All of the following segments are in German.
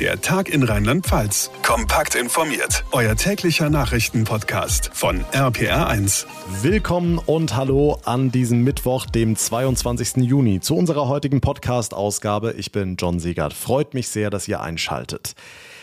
Der Tag in Rheinland-Pfalz. Kompakt informiert. Euer täglicher Nachrichtenpodcast von RPR1. Willkommen und hallo an diesem Mittwoch, dem 22. Juni, zu unserer heutigen Podcast-Ausgabe. Ich bin John Siegert. Freut mich sehr, dass ihr einschaltet.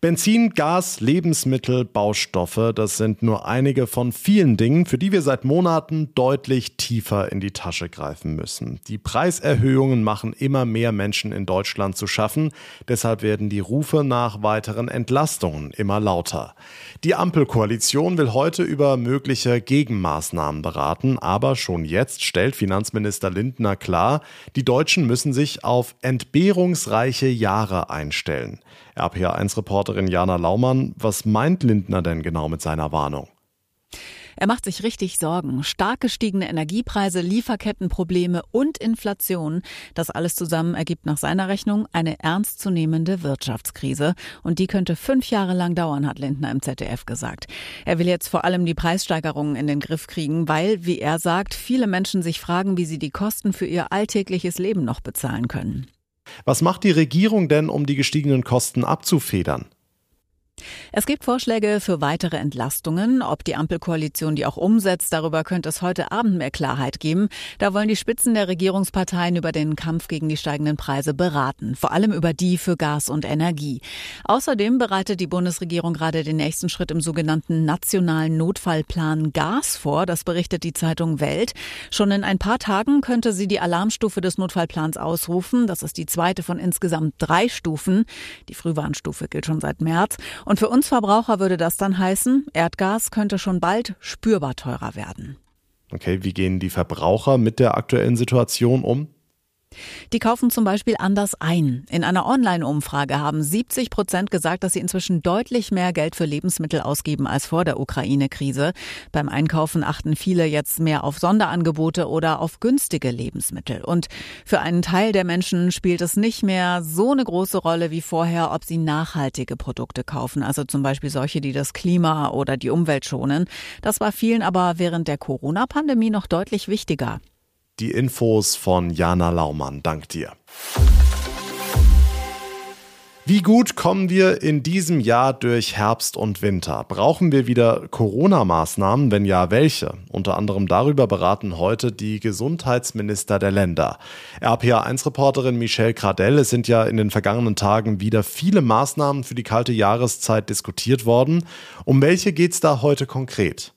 Benzin, Gas, Lebensmittel, Baustoffe, das sind nur einige von vielen Dingen, für die wir seit Monaten deutlich tiefer in die Tasche greifen müssen. Die Preiserhöhungen machen immer mehr Menschen in Deutschland zu schaffen, deshalb werden die Rufe nach weiteren Entlastungen immer lauter. Die Ampelkoalition will heute über mögliche Gegenmaßnahmen beraten, aber schon jetzt stellt Finanzminister Lindner klar, die Deutschen müssen sich auf entbehrungsreiche Jahre einstellen. RPA1-Reporterin Jana Laumann, was meint Lindner denn genau mit seiner Warnung? Er macht sich richtig Sorgen. Stark gestiegene Energiepreise, Lieferkettenprobleme und Inflation. Das alles zusammen ergibt nach seiner Rechnung eine ernstzunehmende Wirtschaftskrise. Und die könnte fünf Jahre lang dauern, hat Lindner im ZDF gesagt. Er will jetzt vor allem die Preissteigerungen in den Griff kriegen, weil, wie er sagt, viele Menschen sich fragen, wie sie die Kosten für ihr alltägliches Leben noch bezahlen können. Was macht die Regierung denn, um die gestiegenen Kosten abzufedern? Es gibt Vorschläge für weitere Entlastungen. Ob die Ampelkoalition die auch umsetzt, darüber könnte es heute Abend mehr Klarheit geben. Da wollen die Spitzen der Regierungsparteien über den Kampf gegen die steigenden Preise beraten, vor allem über die für Gas und Energie. Außerdem bereitet die Bundesregierung gerade den nächsten Schritt im sogenannten nationalen Notfallplan Gas vor. Das berichtet die Zeitung Welt. Schon in ein paar Tagen könnte sie die Alarmstufe des Notfallplans ausrufen. Das ist die zweite von insgesamt drei Stufen. Die Frühwarnstufe gilt schon seit März. Und für uns Verbraucher würde das dann heißen, Erdgas könnte schon bald spürbar teurer werden. Okay, wie gehen die Verbraucher mit der aktuellen Situation um? Die kaufen zum Beispiel anders ein. In einer Online-Umfrage haben 70 Prozent gesagt, dass sie inzwischen deutlich mehr Geld für Lebensmittel ausgeben als vor der Ukraine-Krise. Beim Einkaufen achten viele jetzt mehr auf Sonderangebote oder auf günstige Lebensmittel. Und für einen Teil der Menschen spielt es nicht mehr so eine große Rolle wie vorher, ob sie nachhaltige Produkte kaufen, also zum Beispiel solche, die das Klima oder die Umwelt schonen. Das war vielen aber während der Corona-Pandemie noch deutlich wichtiger. Die Infos von Jana Laumann. Dank dir. Wie gut kommen wir in diesem Jahr durch Herbst und Winter? Brauchen wir wieder Corona-Maßnahmen? Wenn ja, welche? Unter anderem darüber beraten heute die Gesundheitsminister der Länder. RPA1-Reporterin Michelle Cradell, es sind ja in den vergangenen Tagen wieder viele Maßnahmen für die kalte Jahreszeit diskutiert worden. Um welche geht es da heute konkret?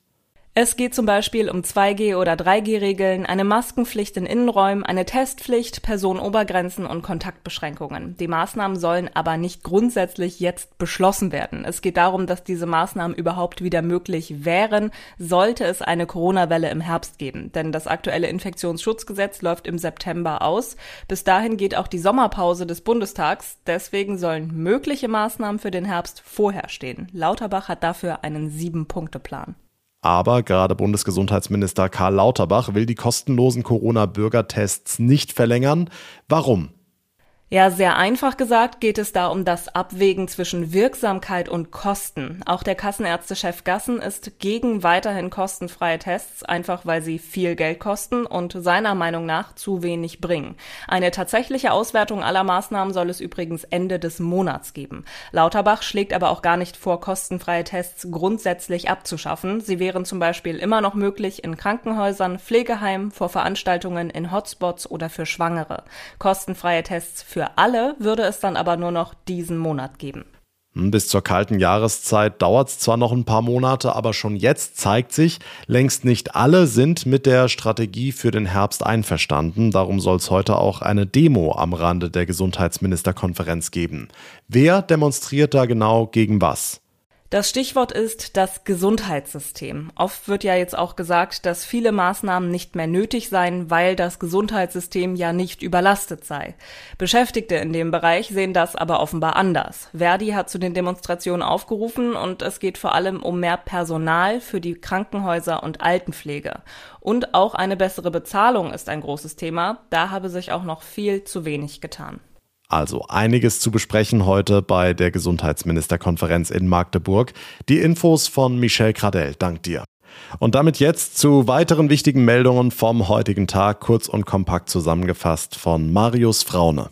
Es geht zum Beispiel um 2G- oder 3G-Regeln, eine Maskenpflicht in Innenräumen, eine Testpflicht, Personenobergrenzen und Kontaktbeschränkungen. Die Maßnahmen sollen aber nicht grundsätzlich jetzt beschlossen werden. Es geht darum, dass diese Maßnahmen überhaupt wieder möglich wären, sollte es eine Corona-Welle im Herbst geben. Denn das aktuelle Infektionsschutzgesetz läuft im September aus. Bis dahin geht auch die Sommerpause des Bundestags. Deswegen sollen mögliche Maßnahmen für den Herbst vorher stehen. Lauterbach hat dafür einen Sieben-Punkte-Plan. Aber gerade Bundesgesundheitsminister Karl Lauterbach will die kostenlosen Corona-Bürgertests nicht verlängern. Warum? Ja, sehr einfach gesagt geht es da um das Abwägen zwischen Wirksamkeit und Kosten. Auch der Kassenärztechef Gassen ist gegen weiterhin kostenfreie Tests, einfach weil sie viel Geld kosten und seiner Meinung nach zu wenig bringen. Eine tatsächliche Auswertung aller Maßnahmen soll es übrigens Ende des Monats geben. Lauterbach schlägt aber auch gar nicht vor, kostenfreie Tests grundsätzlich abzuschaffen. Sie wären zum Beispiel immer noch möglich in Krankenhäusern, Pflegeheimen, vor Veranstaltungen in Hotspots oder für Schwangere. Kostenfreie Tests für für alle würde es dann aber nur noch diesen Monat geben. Hm, bis zur kalten Jahreszeit dauert es zwar noch ein paar Monate, aber schon jetzt zeigt sich, längst nicht alle sind mit der Strategie für den Herbst einverstanden. Darum soll es heute auch eine Demo am Rande der Gesundheitsministerkonferenz geben. Wer demonstriert da genau gegen was? Das Stichwort ist das Gesundheitssystem. Oft wird ja jetzt auch gesagt, dass viele Maßnahmen nicht mehr nötig seien, weil das Gesundheitssystem ja nicht überlastet sei. Beschäftigte in dem Bereich sehen das aber offenbar anders. Verdi hat zu den Demonstrationen aufgerufen und es geht vor allem um mehr Personal für die Krankenhäuser und Altenpflege. Und auch eine bessere Bezahlung ist ein großes Thema. Da habe sich auch noch viel zu wenig getan. Also einiges zu besprechen heute bei der Gesundheitsministerkonferenz in Magdeburg. Die Infos von Michel Cradell. Dank dir. Und damit jetzt zu weiteren wichtigen Meldungen vom heutigen Tag, kurz und kompakt zusammengefasst von Marius Fraune.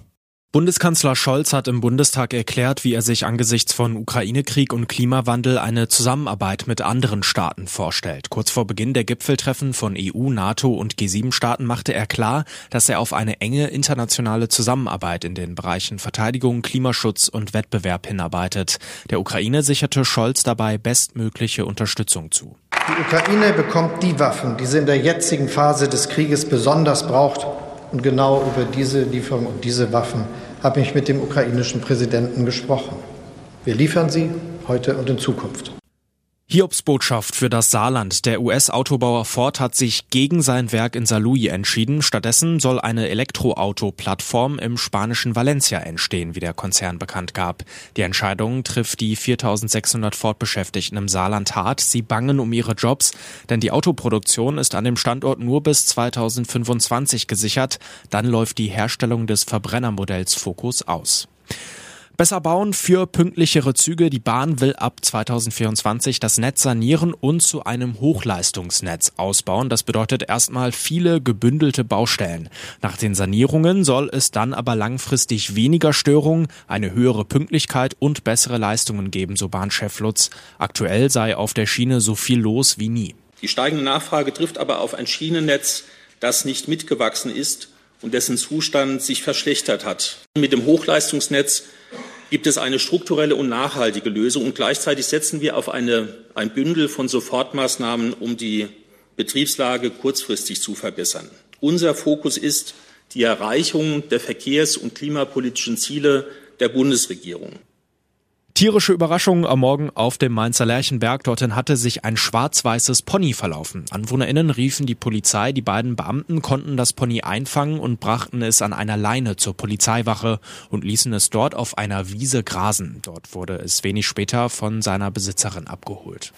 Bundeskanzler Scholz hat im Bundestag erklärt, wie er sich angesichts von Ukraine-Krieg und Klimawandel eine Zusammenarbeit mit anderen Staaten vorstellt. Kurz vor Beginn der Gipfeltreffen von EU, NATO und G7-Staaten machte er klar, dass er auf eine enge internationale Zusammenarbeit in den Bereichen Verteidigung, Klimaschutz und Wettbewerb hinarbeitet. Der Ukraine sicherte Scholz dabei bestmögliche Unterstützung zu. Die Ukraine bekommt die Waffen, die sie in der jetzigen Phase des Krieges besonders braucht. Und genau über diese Lieferung und diese Waffen habe ich mit dem ukrainischen Präsidenten gesprochen. Wir liefern sie heute und in Zukunft. Hiobs Botschaft für das Saarland. Der US-Autobauer Ford hat sich gegen sein Werk in Saarlouis entschieden. Stattdessen soll eine Elektroauto-Plattform im spanischen Valencia entstehen, wie der Konzern bekannt gab. Die Entscheidung trifft die 4600 Ford-Beschäftigten im Saarland hart. Sie bangen um ihre Jobs, denn die Autoproduktion ist an dem Standort nur bis 2025 gesichert. Dann läuft die Herstellung des Verbrennermodells Focus aus. Besser bauen für pünktlichere Züge. Die Bahn will ab 2024 das Netz sanieren und zu einem Hochleistungsnetz ausbauen. Das bedeutet erstmal viele gebündelte Baustellen. Nach den Sanierungen soll es dann aber langfristig weniger Störungen, eine höhere Pünktlichkeit und bessere Leistungen geben, so Bahnchef Lutz. Aktuell sei auf der Schiene so viel los wie nie. Die steigende Nachfrage trifft aber auf ein Schienennetz, das nicht mitgewachsen ist und dessen Zustand sich verschlechtert hat. Mit dem Hochleistungsnetz gibt es eine strukturelle und nachhaltige Lösung. Und gleichzeitig setzen wir auf eine, ein Bündel von Sofortmaßnahmen, um die Betriebslage kurzfristig zu verbessern. Unser Fokus ist die Erreichung der verkehrs- und klimapolitischen Ziele der Bundesregierung. Tierische Überraschung am Morgen auf dem Mainzer Lerchenberg. Dorthin hatte sich ein schwarz-weißes Pony verlaufen. AnwohnerInnen riefen die Polizei. Die beiden Beamten konnten das Pony einfangen und brachten es an einer Leine zur Polizeiwache und ließen es dort auf einer Wiese grasen. Dort wurde es wenig später von seiner Besitzerin abgeholt.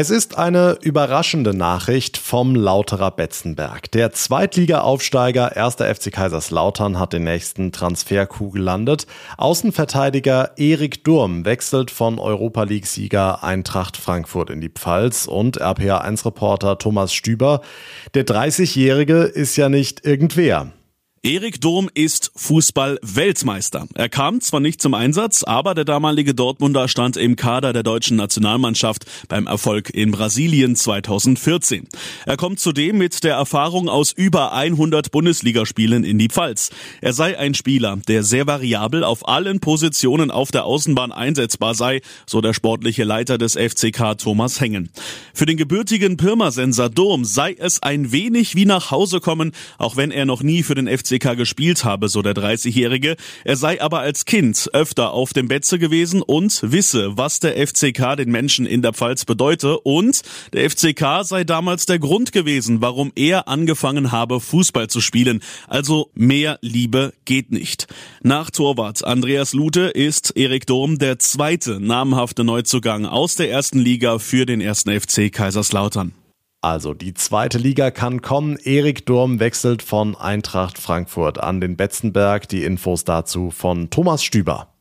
Es ist eine überraschende Nachricht vom Lauterer Betzenberg. Der Zweitliga-Aufsteiger 1. FC Kaiserslautern hat den nächsten Transfer-Coup gelandet. Außenverteidiger Erik Durm wechselt von Europa League-Sieger Eintracht Frankfurt in die Pfalz und RPA1-Reporter Thomas Stüber. Der 30-Jährige ist ja nicht irgendwer. Erik Durm ist Fußball-Weltmeister. Er kam zwar nicht zum Einsatz, aber der damalige Dortmunder stand im Kader der deutschen Nationalmannschaft beim Erfolg in Brasilien 2014. Er kommt zudem mit der Erfahrung aus über 100 Bundesligaspielen in die Pfalz. Er sei ein Spieler, der sehr variabel auf allen Positionen auf der Außenbahn einsetzbar sei, so der sportliche Leiter des FCK Thomas Hengen. Für den gebürtigen Pirmasensor Durm sei es ein wenig wie nach Hause kommen, auch wenn er noch nie für den FC FCK gespielt habe, so der 30-Jährige. Er sei aber als Kind öfter auf dem Betze gewesen und wisse, was der FCK den Menschen in der Pfalz bedeute und der FCK sei damals der Grund gewesen, warum er angefangen habe, Fußball zu spielen. Also mehr Liebe geht nicht. Nach Torwart Andreas Lute ist Erik Durm der zweite namhafte Neuzugang aus der ersten Liga für den ersten FC Kaiserslautern. Also die zweite Liga kann kommen. Erik Durm wechselt von Eintracht Frankfurt an den Betzenberg. Die Infos dazu von Thomas Stüber.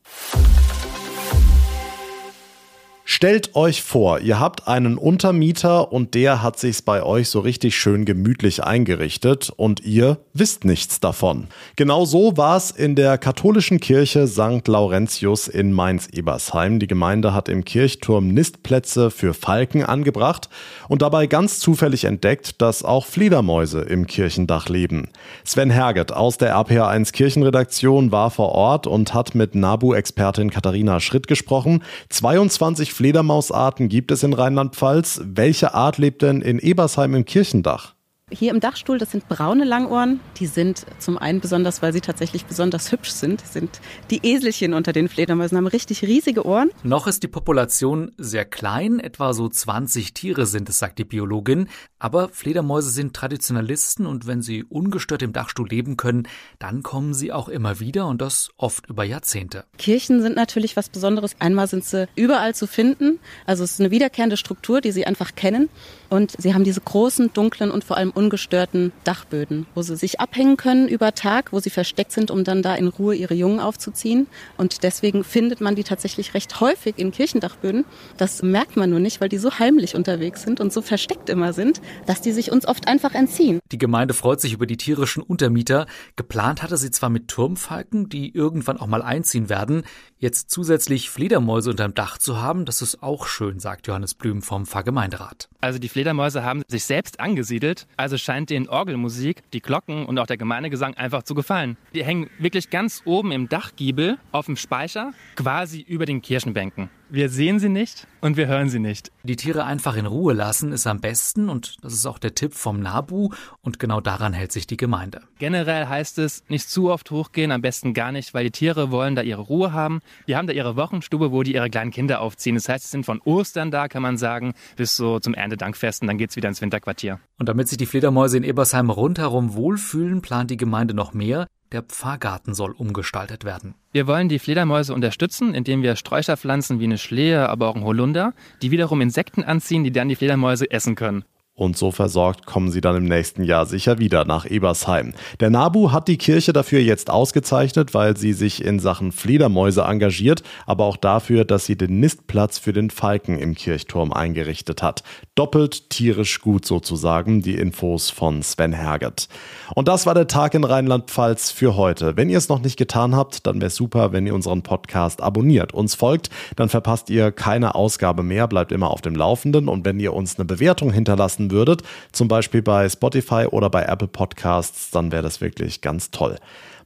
Stellt euch vor, ihr habt einen Untermieter und der hat sich's bei euch so richtig schön gemütlich eingerichtet und ihr wisst nichts davon. Genau so war's in der katholischen Kirche St. Laurentius in Mainz-Ebersheim. Die Gemeinde hat im Kirchturm Nistplätze für Falken angebracht und dabei ganz zufällig entdeckt, dass auch Fledermäuse im Kirchendach leben. Sven Herget aus der RPA1 Kirchenredaktion war vor Ort und hat mit NABU-Expertin Katharina Schritt gesprochen. 22 Fledermausarten gibt es in Rheinland-Pfalz. Welche Art lebt denn in Ebersheim im Kirchendach? Hier im Dachstuhl, das sind braune Langohren. Die sind zum einen besonders, weil sie tatsächlich besonders hübsch sind. Sind die Eselchen unter den Fledermäusen, haben richtig riesige Ohren. Noch ist die Population sehr klein, etwa so 20 Tiere sind es, sagt die Biologin. Aber Fledermäuse sind Traditionalisten und wenn sie ungestört im Dachstuhl leben können, dann kommen sie auch immer wieder und das oft über Jahrzehnte. Kirchen sind natürlich was Besonderes. Einmal sind sie überall zu finden. Also es ist eine wiederkehrende Struktur, die sie einfach kennen. Und sie haben diese großen, dunklen und vor allem ungestörten Dachböden, wo sie sich abhängen können über Tag, wo sie versteckt sind, um dann da in Ruhe ihre Jungen aufzuziehen. Und deswegen findet man die tatsächlich recht häufig in Kirchendachböden. Das merkt man nur nicht, weil die so heimlich unterwegs sind und so versteckt immer sind, dass die sich uns oft einfach entziehen. Die Gemeinde freut sich über die tierischen Untermieter. Geplant hatte sie zwar mit Turmfalken, die irgendwann auch mal einziehen werden. Jetzt zusätzlich Fledermäuse unterm Dach zu haben, das ist auch schön, sagt Johannes Blüm vom Pfarrgemeinderat. Also die Fledermäuse haben sich selbst angesiedelt, also scheint den Orgelmusik, die Glocken und auch der Gemeindegesang einfach zu gefallen. Die hängen wirklich ganz oben im Dachgiebel auf dem Speicher, quasi über den Kirchenbänken. Wir sehen sie nicht und wir hören sie nicht. Die Tiere einfach in Ruhe lassen ist am besten und das ist auch der Tipp vom NABU und genau daran hält sich die Gemeinde. Generell heißt es, nicht zu oft hochgehen, am besten gar nicht, weil die Tiere wollen da ihre Ruhe haben. Die haben da ihre Wochenstube, wo die ihre kleinen Kinder aufziehen. Das heißt, sie sind von Ostern da, kann man sagen, bis so zum Erntedankfest und dann geht's wieder ins Winterquartier. Und damit sich die Fledermäuse in Ebersheim rundherum wohlfühlen, plant die Gemeinde noch mehr. Der Pfarrgarten soll umgestaltet werden. Wir wollen die Fledermäuse unterstützen, indem wir Sträucher pflanzen wie eine Schlehe, aber auch ein Holunder, die wiederum Insekten anziehen, die dann die Fledermäuse essen können. Und so versorgt kommen sie dann im nächsten Jahr sicher wieder nach Ebersheim. Der NABU hat die Kirche dafür jetzt ausgezeichnet, weil sie sich in Sachen Fledermäuse engagiert, aber auch dafür, dass sie den Nistplatz für den Falken im Kirchturm eingerichtet hat. Doppelt tierisch gut sozusagen, die Infos von Sven Herget. Und das war der Tag in Rheinland-Pfalz für heute. Wenn ihr es noch nicht getan habt, dann wäre super, wenn ihr unseren Podcast abonniert, uns folgt, dann verpasst ihr keine Ausgabe mehr, bleibt immer auf dem Laufenden und wenn ihr uns eine Bewertung hinterlassen würdet, zum Beispiel bei Spotify oder bei Apple Podcasts, dann wäre das wirklich ganz toll.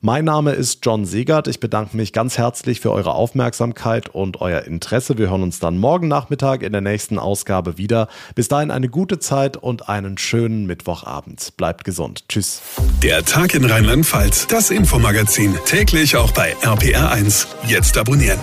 Mein Name ist John Segert. Ich bedanke mich ganz herzlich für eure Aufmerksamkeit und euer Interesse. Wir hören uns dann morgen Nachmittag in der nächsten Ausgabe wieder. Bis dahin eine gute Zeit und einen schönen Mittwochabend. Bleibt gesund. Tschüss. Der Tag in Rheinland-Pfalz, das Infomagazin, täglich auch bei RPR1. Jetzt abonnieren.